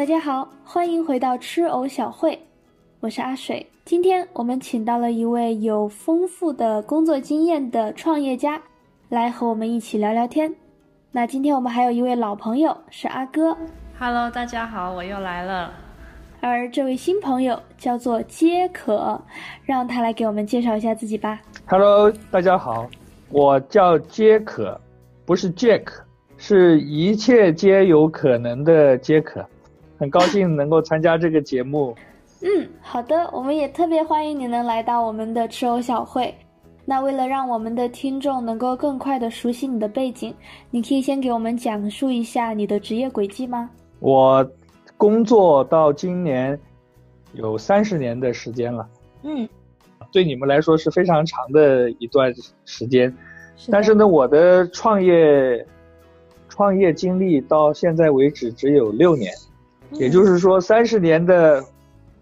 大家好，欢迎回到吃藕小会，我是阿水。今天我们请到了一位有丰富的工作经验的创业家，来和我们一起聊聊天。那今天我们还有一位老朋友是阿哥，Hello，大家好，我又来了。而这位新朋友叫做皆可，让他来给我们介绍一下自己吧。Hello，大家好，我叫皆可，不是 Jack，是一切皆有可能的皆可。很高兴能够参加这个节目。嗯，好的，我们也特别欢迎你能来到我们的吃藕小会。那为了让我们的听众能够更快的熟悉你的背景，你可以先给我们讲述一下你的职业轨迹吗？我工作到今年有三十年的时间了，嗯，对你们来说是非常长的一段时间。是但是呢，我的创业创业经历到现在为止只有六年，也就是说三十年的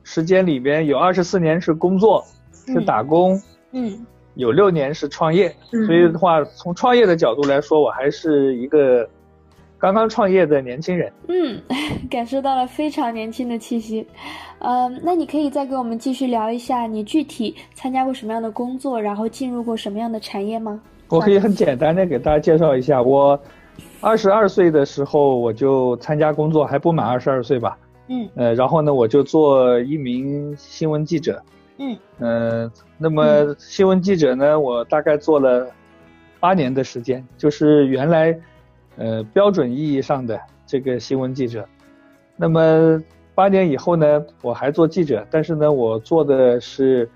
时间里边有二十四年是工作，是嗯打工，嗯有六年是创业。嗯所以的话，从创业的角度来说，我还是一个刚刚创业的年轻人。嗯，感受到了非常年轻的气息。嗯，那你可以再给我们继续聊一下你具体参加过什么样的工作，然后进入过什么样的产业吗？我可以很简单的给大家介绍一下，我二十二岁的时候我就参加工作，还不满二十二岁吧。嗯呃，然后呢，我就做一名新闻记者。嗯呃，那么新闻记者呢，我大概做了八年的时间，就是原来呃标准意义上的这个新闻记者。那么八年以后呢，我还做记者，但是呢，我做的是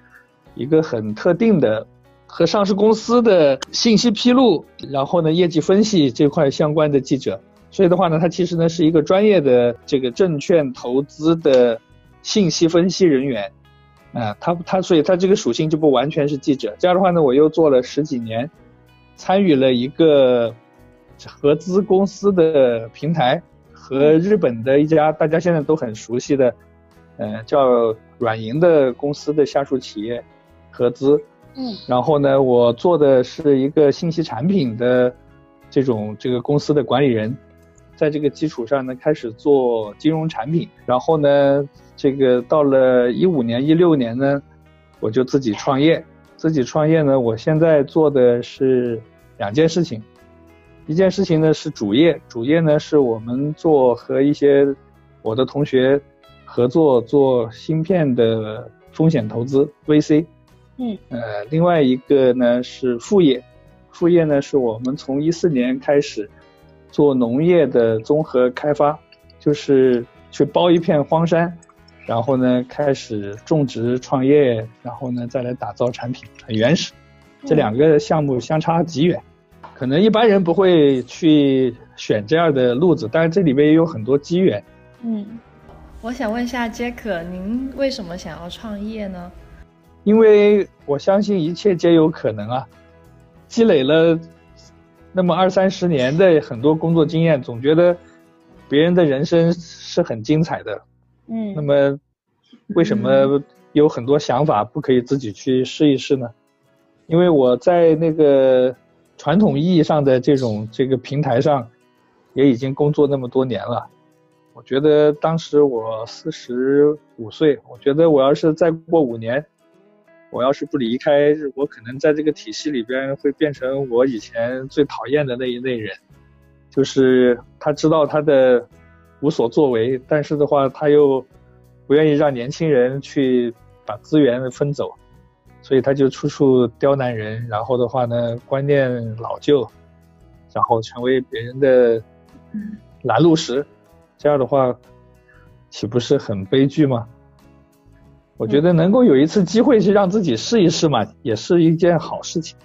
一个很特定的和上市公司的信息披露，然后呢业绩分析这块相关的记者。所以的话呢，他其实呢是一个专业的这个证券投资的信息分析人员。啊，他他所以他这个属性就不完全是记者。这样的话呢，我又做了十几年，参与了一个合资公司的平台和日本的一家大家现在都很熟悉的，呃，叫软银的公司的下属企业合资。嗯然后呢，我做的是一个信息产品的这种这个公司的管理人，在这个基础上呢，开始做金融产品。然后呢，这个到了一五年、一六年呢，我就自己创业。自己创业呢，我现在做的是两件事情，一件事情呢是主业，主业呢是我们做和一些我的同学合作做芯片的风险投资 VC。嗯呃，另外一个呢是副业，副业呢是我们从一四年开始做农业的综合开发，就是去包一片荒山，然后呢开始种植创业，然后呢再来打造产品，很原始。这两个项目相差极远，可能一般人不会去选这样的路子，但是这里面也有很多机缘。嗯我想问一下杰克，您为什么想要创业呢？因为我相信一切皆有可能啊，积累了那么二三十年的很多工作经验，总觉得别人的人生是很精彩的。嗯那么，为什么有很多想法不可以自己去试一试呢？因为我在那个传统意义上的这种这个平台上，也已经工作那么多年了。我觉得当时我四十五岁，我觉得我要是再过五年，我要是不离开，我可能在这个体系里边会变成我以前最讨厌的那一类人，就是他知道他的无所作为，但是的话他又不愿意让年轻人去把资源分走，所以他就处处刁难人，然后的话呢观念老旧，然后成为别人的拦路石，这样的话岂不是很悲剧吗？我觉得能够有一次机会去让自己试一试嘛，也是一件好事情。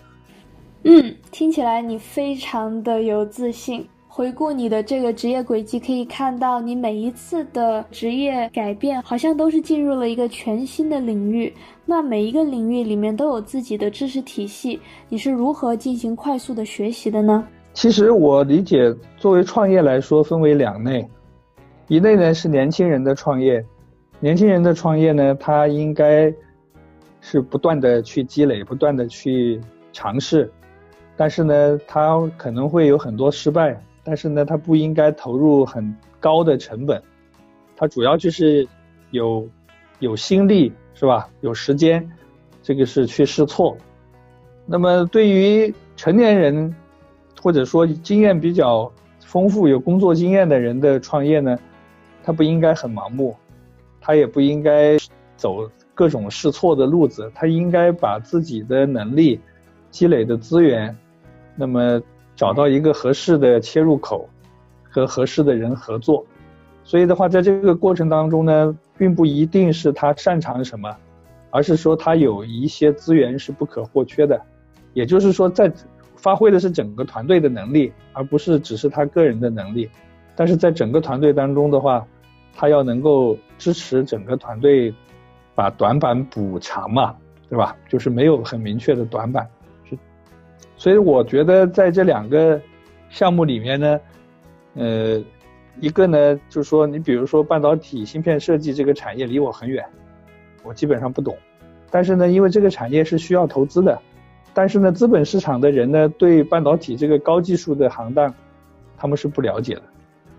嗯，听起来你非常的有自信。回顾你的这个职业轨迹，可以看到你每一次的职业改变，好像都是进入了一个全新的领域。那每一个领域里面都有自己的知识体系，你是如何进行快速的学习的呢？其实我理解，作为创业来说，分为两类，一类呢是年轻人的创业，年轻人的创业呢，他应该是不断的去积累，不断的去尝试，但是呢，他可能会有很多失败，但是呢，他不应该投入很高的成本，他主要就是有有心力是吧？有时间，这个是去试错。那么对于成年人或者说经验比较丰富、有工作经验的人的创业呢，他不应该很盲目，他也不应该走各种试错的路子，他应该把自己的能力、积累的资源，那么找到一个合适的切入口。和合适的人合作，所以的话，在这个过程当中呢，并不一定是他擅长什么，而是说他有一些资源是不可或缺的，也就是说，在发挥的是整个团队的能力，而不是只是他个人的能力。但是在整个团队当中的话，他要能够支持整个团队把短板补长嘛，对吧？就是没有很明确的短板，所以我觉得在这两个项目里面呢。呃，一个呢，就是说，你比如说半导体芯片设计这个产业离我很远，我基本上不懂。但是呢，因为这个产业是需要投资的，但是呢，资本市场的人呢，对半导体这个高技术的行当，他们是不了解的，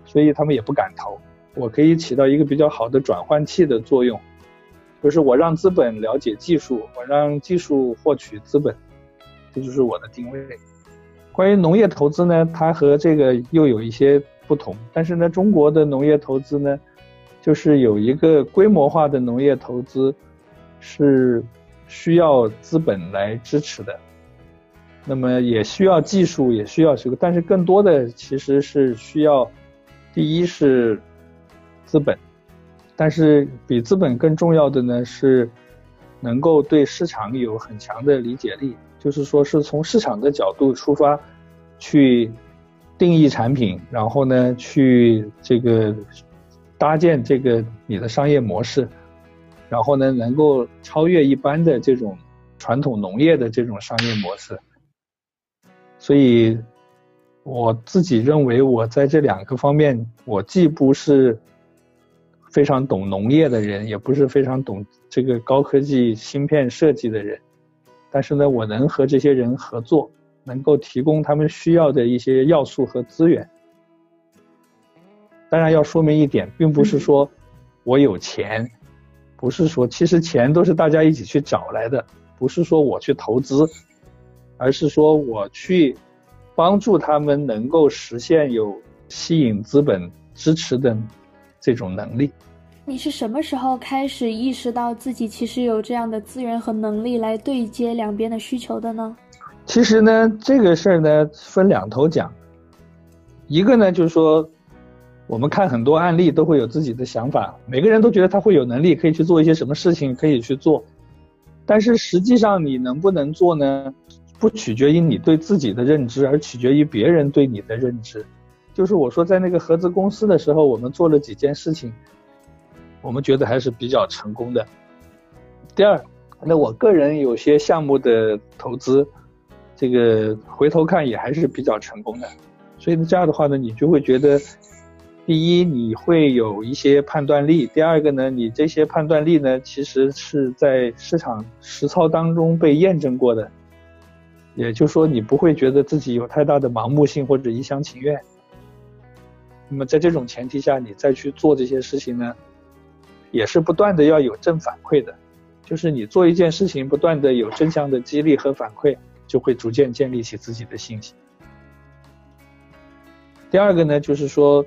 所以他们也不敢投。我可以起到一个比较好的转换器的作用，就是我让资本了解技术，我让技术获取资本，这就是我的定位。关于农业投资呢，它和这个又有一些不同。但是呢，中国的农业投资呢，就是有一个规模化的农业投资，是需要资本来支持的。那么也需要技术，也需要这个，但是更多的其实是需要，第一是资本，但是比资本更重要的呢是，能够对市场有很强的理解力。就是说，是从市场的角度出发，去定义产品，然后呢，去这个搭建这个你的商业模式，然后呢，能够超越一般的这种传统农业的这种商业模式。所以，我自己认为，我在这两个方面，我既不是非常懂农业的人，也不是非常懂这个高科技芯片设计的人。但是呢，我能和这些人合作，能够提供他们需要的一些要素和资源。当然要说明一点，并不是说我有钱，不是说其实钱都是大家一起去找来的，不是说我去投资，而是说我去帮助他们能够实现有吸引资本支持的这种能力。你是什么时候开始意识到自己其实有这样的资源和能力来对接两边的需求的呢？其实呢，这个事儿呢分两头讲。一个呢就是说，我们看很多案例都会有自己的想法，每个人都觉得他会有能力可以去做一些什么事情，可以去做。但是实际上你能不能做呢？不取决于你对自己的认知，而取决于别人对你的认知。就是我说在那个合资公司的时候，我们做了几件事情。我们觉得还是比较成功的。第二，那我个人有些项目的投资，这个回头看也还是比较成功的。所以这样的话呢，你就会觉得，第一，你会有一些判断力；第二个呢，你这些判断力呢，其实是在市场实操当中被验证过的。也就是说，你不会觉得自己有太大的盲目性或者一厢情愿。那么在这种前提下，你再去做这些事情呢？也是不断的要有正反馈的，就是你做一件事情，不断的有正向的激励和反馈，就会逐渐建立起自己的信心。第二个呢，就是说，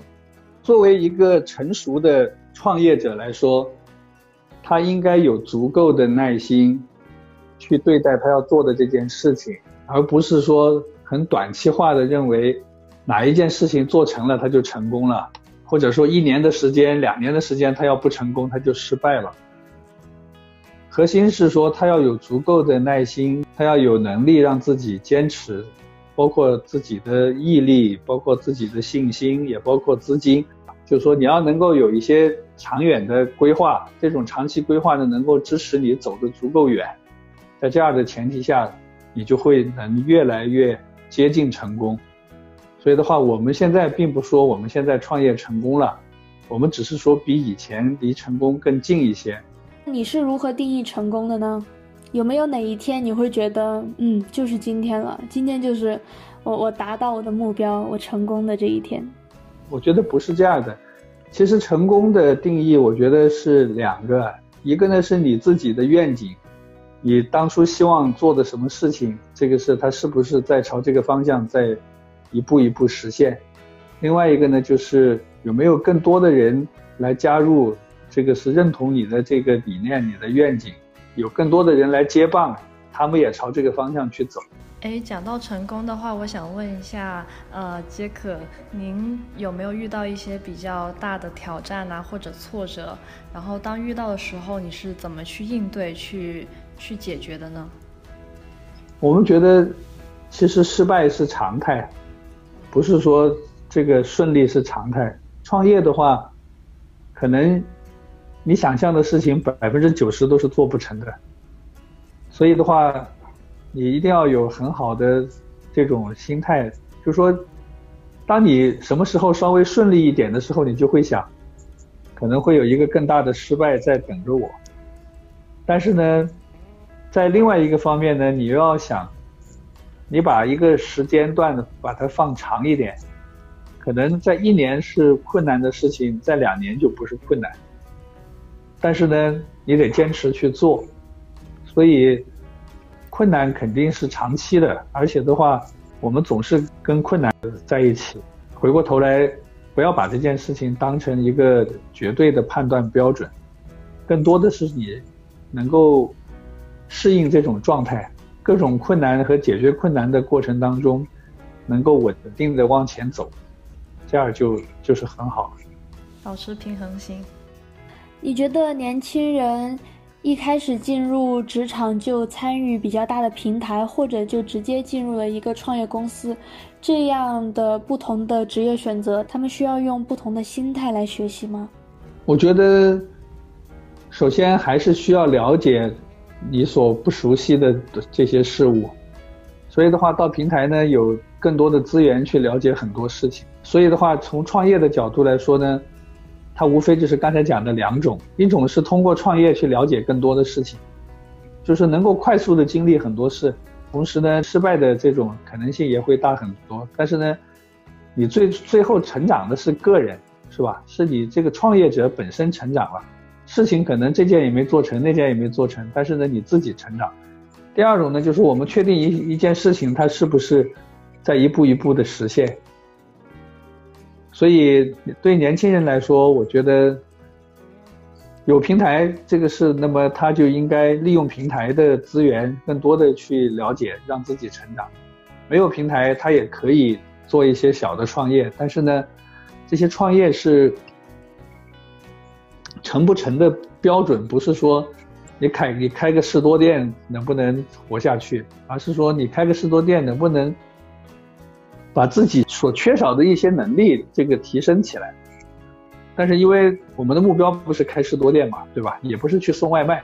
作为一个成熟的创业者来说，他应该有足够的耐心去对待他要做的这件事情，而不是说很短期化的认为哪一件事情做成了他就成功了。或者说一年的时间、两年的时间，他要不成功，他就失败了。核心是说，他要有足够的耐心，他要有能力让自己坚持，包括自己的毅力，包括自己的信心，也包括资金。就是说，你要能够有一些长远的规划，这种长期规划呢，能够支持你走得足够远。在这样的前提下，你就会能越来越接近成功。所以的话，我们现在并不说我们现在创业成功了，我们只是说比以前离成功更近一些。你是如何定义成功的呢？有没有哪一天你会觉得，嗯，就是今天了，今天就是我我达到我的目标，我成功的这一天？我觉得不是这样的，其实成功的定义，我觉得是两个，一个呢是你自己的愿景，你当初希望做的什么事情，这个是它是不是在朝这个方向在一步一步实现；另外一个呢就是有没有更多的人来加入，这个是认同你的这个理念、你的愿景，有更多的人来接棒，他们也朝这个方向去走。哎，讲到成功的话，我想问一下，呃，杰克，您有没有遇到一些比较大的挑战啊，或者挫折？然后当遇到的时候，你是怎么去应对、去去解决的呢？我们觉得，其实失败是常态，不是说这个顺利是常态。创业的话，可能你想象的事情百分之九十都是做不成的，所以的话。你一定要有很好的这种心态，就是说，当你什么时候稍微顺利一点的时候，你就会想，可能会有一个更大的失败在等着我。但是呢，在另外一个方面呢，你又要想，你把一个时间段把它放长一点，可能在一年是困难的事情，在两年就不是困难。但是呢，你得坚持去做，所以。困难肯定是长期的，而且的话，我们总是跟困难在一起。回过头来，不要把这件事情当成一个绝对的判断标准，更多的是你能够适应这种状态，各种困难和解决困难的过程当中，能够稳定的往前走，这样就就是很好。保持平衡心。你觉得年轻人？一开始进入职场就参与比较大的平台，或者就直接进入了一个创业公司，这样的不同的职业选择，他们需要用不同的心态来学习吗？我觉得，首先还是需要了解你所不熟悉的这些事物，所以的话，到平台呢有更多的资源去了解很多事情。所以的话，从创业的角度来说呢。它无非就是刚才讲的两种，一种是通过创业去了解更多的事情，就是能够快速的经历很多事，同时呢，失败的这种可能性也会大很多。但是呢，你最最后成长的是个人，是吧？是你这个创业者本身成长了，事情可能这件也没做成，那件也没做成，但是呢，你自己成长。第二种呢，就是我们确定一一件事情它是不是在一步一步的实现。所以，对年轻人来说，我觉得有平台这个事，那么他就应该利用平台的资源，更多的去了解，让自己成长。没有平台，他也可以做一些小的创业，但是呢，这些创业是成不成的标准，不是说你开你开个士多店能不能活下去，而是说你开个士多店能不能。把自己所缺少的一些能力这个提升起来，但是因为我们的目标不是开士多店嘛，对吧？也不是去送外卖，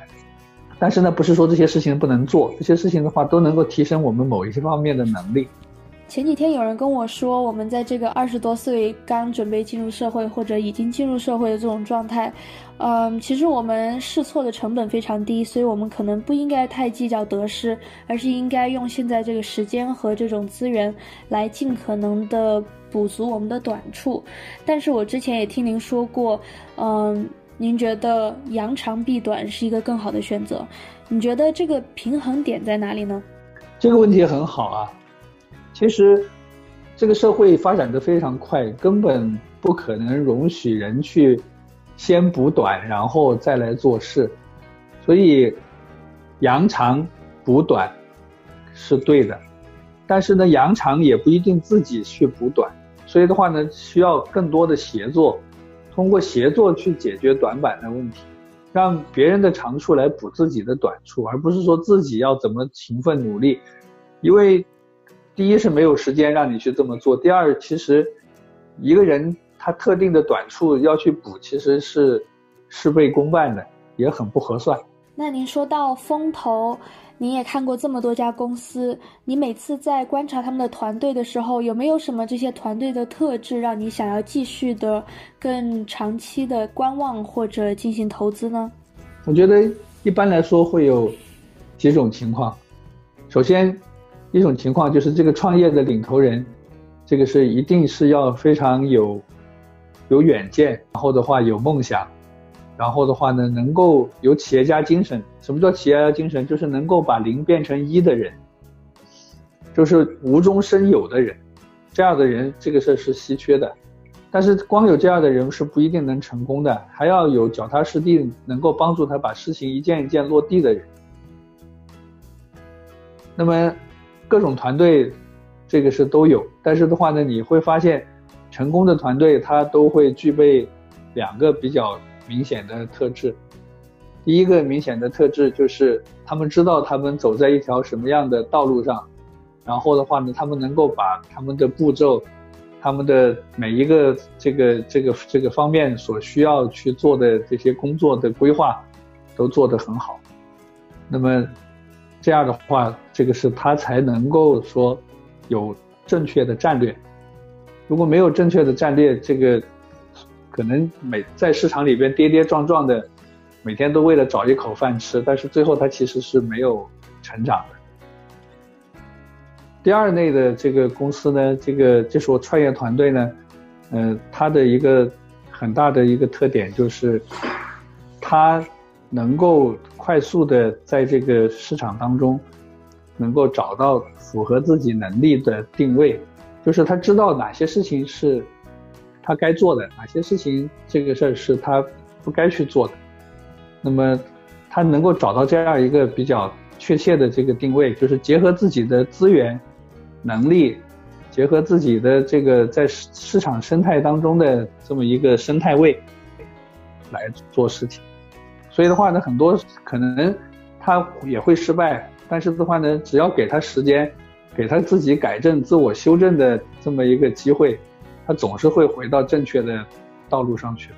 但是呢，不是说这些事情不能做，这些事情的话都能够提升我们某一些方面的能力。前几天有人跟我说，我们在这个二十多岁刚准备进入社会或者已经进入社会的这种状态，嗯，其实我们试错的成本非常低，所以我们可能不应该太计较得失，而是应该用现在这个时间和这种资源来尽可能的补足我们的短处。但是我之前也听您说过，嗯，您觉得扬长避短是一个更好的选择，你觉得这个平衡点在哪里呢？这个问题很好啊。其实，这个社会发展的非常快，根本不可能容许人去先补短，然后再来做事。所以，扬长补短是对的，但是呢，扬长也不一定自己去补短。所以的话呢，需要更多的协作，通过协作去解决短板的问题，让别人的长处来补自己的短处，而不是说自己要怎么勤奋努力，因为。第一是没有时间让你去这么做，第二，其实一个人他特定的短处要去补，其实是事倍功半的，也很不合算。那您说到风投，您也看过这么多家公司，你每次在观察他们的团队的时候，有没有什么这些团队的特质让你想要继续的更长期的观望或者进行投资呢？我觉得一般来说会有几种情况，首先。一种情况就是这个创业的领头人，这个是一定是要非常有有远见，然后的话有梦想，然后的话呢能够有企业家精神。什么叫企业家精神？就是能够把零变成一的人，就是无中生有的人。这样的人，这个事儿是稀缺的。但是光有这样的人是不一定能成功的，还要有脚踏实地，能够帮助他把事情一件一件落地的人。那么，各种团队，这个是都有。但是的话呢，你会发现，成功的团队它都会具备两个比较明显的特质。第一个明显的特质就是他们知道他们走在一条什么样的道路上，然后的话呢，他们能够把他们的步骤、他们的每一个这个这个这个方面所需要去做的这些工作的规划，都做得很好。那么。这样的话，这个是他才能够说有正确的战略。如果没有正确的战略，这个可能每在市场里边跌跌撞撞的，每天都为了找一口饭吃，但是最后他其实是没有成长的。第二类的这个公司呢，这个就是我创业团队呢，呃，它的一个很大的一个特点就是，它。能够快速的在这个市场当中，能够找到符合自己能力的定位，就是他知道哪些事情是他该做的，哪些事情这个事儿是他不该去做的。那么他能够找到这样一个比较确切的这个定位，就是结合自己的资源、能力，结合自己的这个在市市场生态当中的这么一个生态位来做事情。所以的话呢，很多可能他也会失败，但是的话呢，只要给他时间，给他自己改正、自我修正的这么一个机会，他总是会回到正确的道路上去。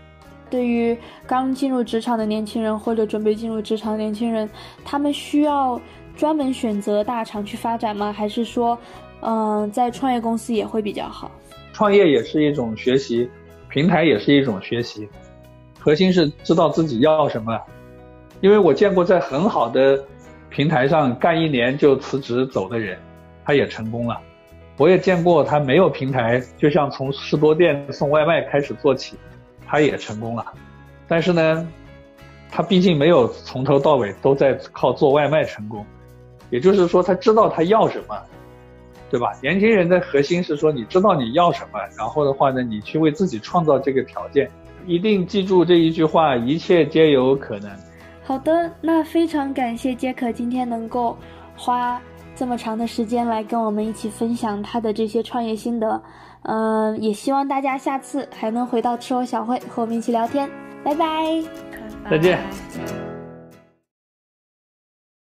对于刚进入职场的年轻人或者准备进入职场的年轻人，他们需要专门选择大厂去发展吗？还是说，嗯，在创业公司也会比较好？创业也是一种学习，平台也是一种学习。核心是知道自己要什么，因为我见过在很好的平台上干一年就辞职走的人，他也成功了。我也见过他没有平台，就像从士多店送外卖开始做起，他也成功了。但是呢，他毕竟没有从头到尾都在靠做外卖成功，也就是说他知道他要什么，对吧？年轻人的核心是说你知道你要什么，然后的话呢，你去为自己创造这个条件。一定记住这一句话：一切皆有可能。好的，那非常感谢杰克今天能够花这么长的时间来跟我们一起分享他的这些创业心得。嗯，也希望大家下次还能回到吃我小会和我们一起聊天。拜拜，再见。